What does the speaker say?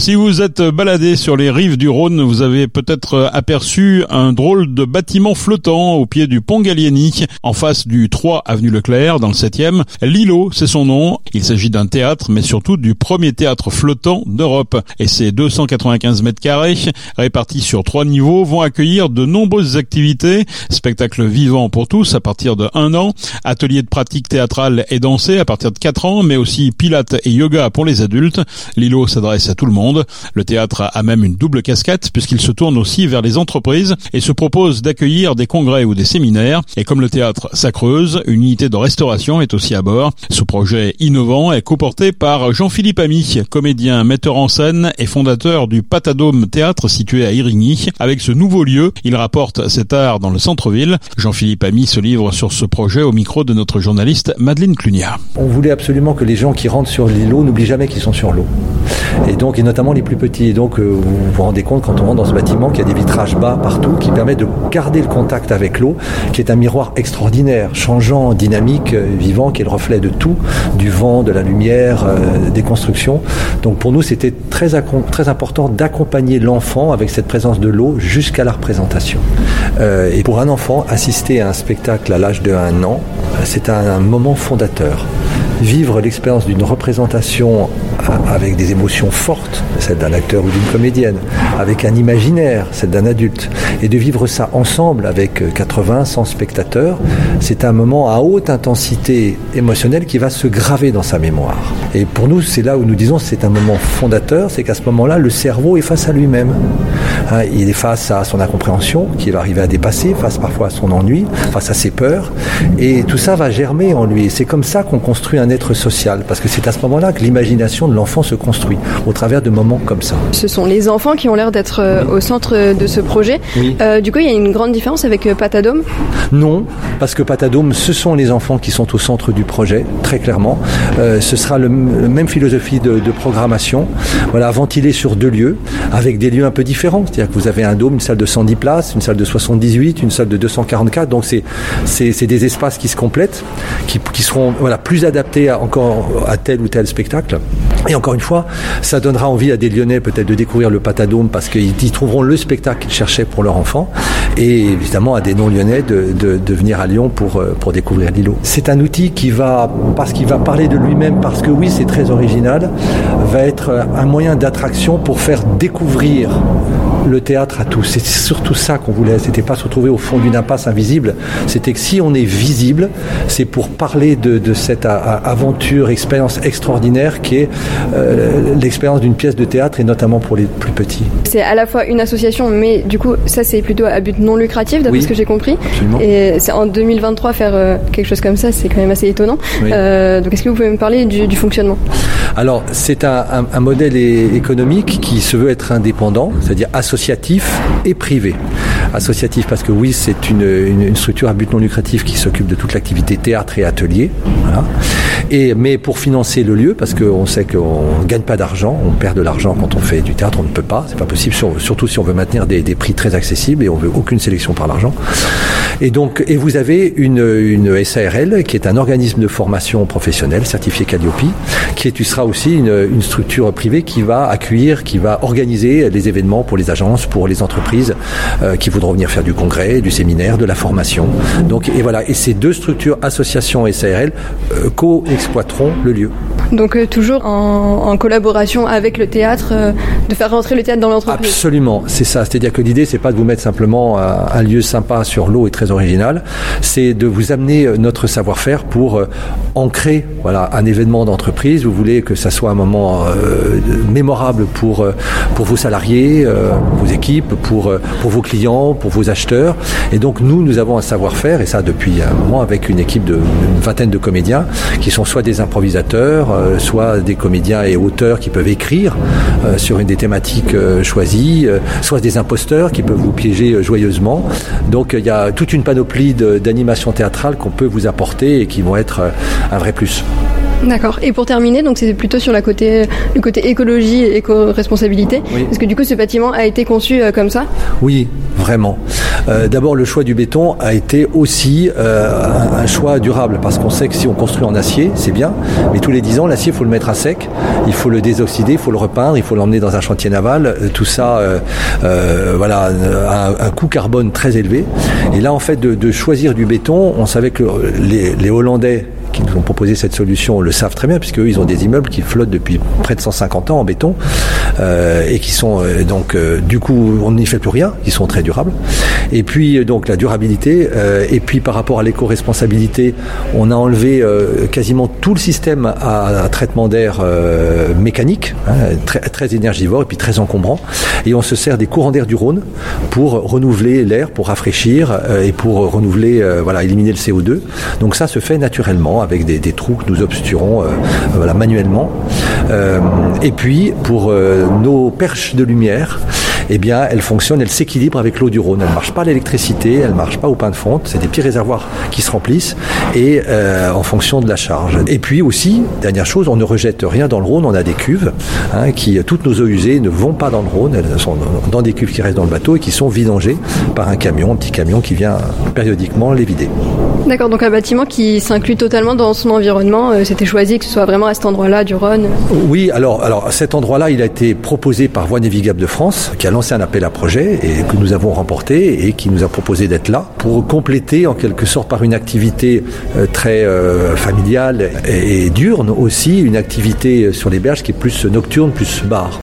Si vous êtes baladé sur les rives du Rhône, vous avez peut-être aperçu un drôle de bâtiment flottant au pied du pont Gallieni, en face du 3 avenue Leclerc, dans le 7e. L'îlot, c'est son nom. Il s'agit d'un théâtre, mais surtout du premier théâtre flottant d'Europe. Et ces 295 mètres carrés, répartis sur trois niveaux, vont accueillir de nombreuses activités. Spectacles vivants pour tous à partir de 1 an, ateliers de pratique théâtrale et dansée à partir de 4 ans, mais aussi pilates et yoga pour les adultes. L'îlot s'adresse à tout le monde. Le théâtre a même une double casquette puisqu'il se tourne aussi vers les entreprises et se propose d'accueillir des congrès ou des séminaires. Et comme le théâtre s'accreuse, une unité de restauration est aussi à bord. Ce projet innovant est coporté par Jean-Philippe Ami, comédien, metteur en scène et fondateur du Patadome Théâtre situé à Irigny. Avec ce nouveau lieu, il rapporte cet art dans le centre-ville. Jean-Philippe Ami se livre sur ce projet au micro de notre journaliste Madeleine Clunia. On voulait absolument que les gens qui rentrent sur l'îlot n'oublient jamais qu'ils sont sur l'eau. Et donc, les plus petits. Et donc, euh, vous vous rendez compte quand on rentre dans ce bâtiment qu'il y a des vitrages bas partout qui permettent de garder le contact avec l'eau, qui est un miroir extraordinaire, changeant, dynamique, euh, vivant, qui est le reflet de tout, du vent, de la lumière, euh, des constructions. Donc, pour nous, c'était très, très important d'accompagner l'enfant avec cette présence de l'eau jusqu'à la représentation. et pour un enfant, assister à un spectacle à l'âge de un an, c'est un moment fondateur vivre l'expérience d'une représentation avec des émotions fortes, celle d'un acteur ou d'une comédienne, avec un imaginaire, celle d'un adulte, et de vivre ça ensemble avec 80, 100 spectateurs, c'est un moment à haute intensité émotionnelle qui va se graver dans sa mémoire. Et pour nous, c'est là où nous disons c'est un moment fondateur, c'est qu'à ce moment-là, le cerveau est face à lui-même. Hein, il est face à son incompréhension, qu'il va arriver à dépasser, face parfois à son ennui, face à ses peurs, et tout ça va germer en lui. C'est comme ça qu'on construit un être social, parce que c'est à ce moment-là que l'imagination de l'enfant se construit, au travers de moments comme ça. Ce sont les enfants qui ont l'air d'être euh, au centre de ce projet. Euh, du coup, il y a une grande différence avec euh, Patadome? Non, parce que Patadome, ce sont les enfants qui sont au centre du projet, très clairement. ce sera le, même philosophie de, programmation, voilà, ventilé sur deux lieux, avec des lieux un peu différents. C'est-à-dire que vous avez un dôme, une salle de 110 places, une salle de 78, une salle de 244. Donc c'est des espaces qui se complètent, qui, qui seront voilà, plus adaptés à, encore à tel ou tel spectacle. Et encore une fois, ça donnera envie à des Lyonnais peut-être de découvrir le Patadome parce qu'ils y trouveront le spectacle qu'ils cherchaient pour leur enfant. Et évidemment à des non-lyonnais de, de, venir à Lyon pour, euh, pour découvrir l'îlot. C'est un outil qui va, parce qu'il va parler de lui-même, parce que oui, c'est très original, va être un moyen d'attraction pour faire découvrir le théâtre à tous. C'est surtout ça qu'on voulait. C'était pas se retrouver au fond d'une impasse invisible. C'était que si on est visible, c'est pour parler de, de cette aventure, expérience extraordinaire qui est euh, l'expérience d'une pièce de théâtre et notamment pour les plus petits. C'est à la fois une association, mais du coup, ça c'est plutôt à but non lucratif, d'après ce que j'ai compris. Absolument. Et c'est en 2023 faire euh, quelque chose comme ça, c'est quand même assez étonnant. Euh, donc, est-ce que vous pouvez me parler du, du fonctionnement? Alors, c'est un, un, un modèle économique qui se veut être indépendant, c'est-à-dire associatif et privé. Associatif parce que oui, c'est une, une, structure à but non lucratif qui s'occupe de toute l'activité théâtre et atelier. Voilà. Et, mais pour financer le lieu, parce qu'on sait qu'on ne gagne pas d'argent, on perd de l'argent quand on fait du théâtre, on ne peut pas, c'est pas possible, surtout si on veut maintenir des, des prix très accessibles et on veut aucune sélection par l'argent. Et donc, et vous avez une, une SARL qui est un organisme de formation professionnelle certifié Calliope, qui est, sera aussi une, une structure privée qui va accueillir, qui va organiser les événements pour les agences, pour les entreprises euh, qui voudront venir faire du congrès, du séminaire, de la formation. Donc, et voilà. Et ces deux structures, association et SARL, euh, co-exploiteront le lieu. Donc euh, toujours en, en, collaboration avec le théâtre, euh, de faire rentrer le théâtre dans l'entreprise. Absolument, c'est ça. C'est-à-dire que l'idée, c'est pas de vous mettre simplement un, un lieu sympa sur l'eau et très original, c'est de vous amener notre savoir-faire pour ancrer voilà un événement d'entreprise. Vous voulez que ça soit un moment mémorable pour pour vos salariés, vos équipes, pour pour vos clients, pour vos acheteurs. Et donc nous, nous avons un savoir-faire et ça depuis un moment avec une équipe de une vingtaine de comédiens qui sont soit des improvisateurs euh, soit des comédiens et auteurs qui peuvent écrire euh, sur une des thématiques euh, choisies, soit des imposteurs qui peuvent vous piéger joyeusement. Donc il y a toute une panoplie d'animations théâtrales qu'on peut vous apporter et qui vont être un vrai plus. D'accord. Et pour terminer, donc c'est plutôt sur la côté, le côté écologie et éco-responsabilité. Oui. Parce que du coup, ce bâtiment a été conçu euh, comme ça? Oui, vraiment. Euh, D'abord, le choix du béton a été aussi euh, un, un, choix durable parce qu'on sait que si on construit en acier, c'est bien, mais tous les 10 ans, l'acier, il faut le mettre à sec, il faut le désoxyder, il faut le repeindre, il faut l'emmener dans un chantier naval. Tout ça, euh, voilà, a un, un, coût carbone très élevé. Et là, en fait, de, de choisir du béton, on savait que les, les Hollandais qui nous ont proposé cette solution le savent très bien, puisque eux, ils ont des immeubles qui flottent depuis près de 150 ans en béton euh, et qui sont euh, donc euh, du coup on n'y fait plus rien, qui sont très durables. Et puis donc la durabilité et puis par rapport à l'éco-responsabilité, on a enlevé quasiment tout le système à, à traitement d'air mécanique, hein, très, très énergivore et puis très encombrant. Et on se sert des courants d'air du Rhône pour renouveler l'air, pour rafraîchir et pour renouveler, voilà, éliminer le CO2. Donc ça se fait naturellement avec des, des trous que nous obturons euh, voilà, manuellement. Euh, et puis pour euh, nos perches de lumière, eh bien, elle fonctionne, elle s'équilibre avec l'eau du Rhône. Elle ne marche pas à l'électricité, elle ne marche pas au pain de fonte. C'est des petits réservoirs qui se remplissent et euh, en fonction de la charge. Et puis aussi, dernière chose, on ne rejette rien dans le Rhône. On a des cuves hein, qui, toutes nos eaux usées ne vont pas dans le Rhône. Elles sont dans des cuves qui restent dans le bateau et qui sont vidangées par un camion, un petit camion qui vient périodiquement les vider. D'accord, donc un bâtiment qui s'inclut totalement dans son environnement. Euh, C'était choisi que ce soit vraiment à cet endroit-là du Rhône. Oui, alors, alors cet endroit-là, il a été proposé par Voie Navigable de France, qui a lancé un appel à projet et que nous avons remporté et qui nous a proposé d'être là pour compléter en quelque sorte par une activité euh, très euh, familiale et, et, diurne aussi, une activité sur les berges qui est plus nocturne, plus bar.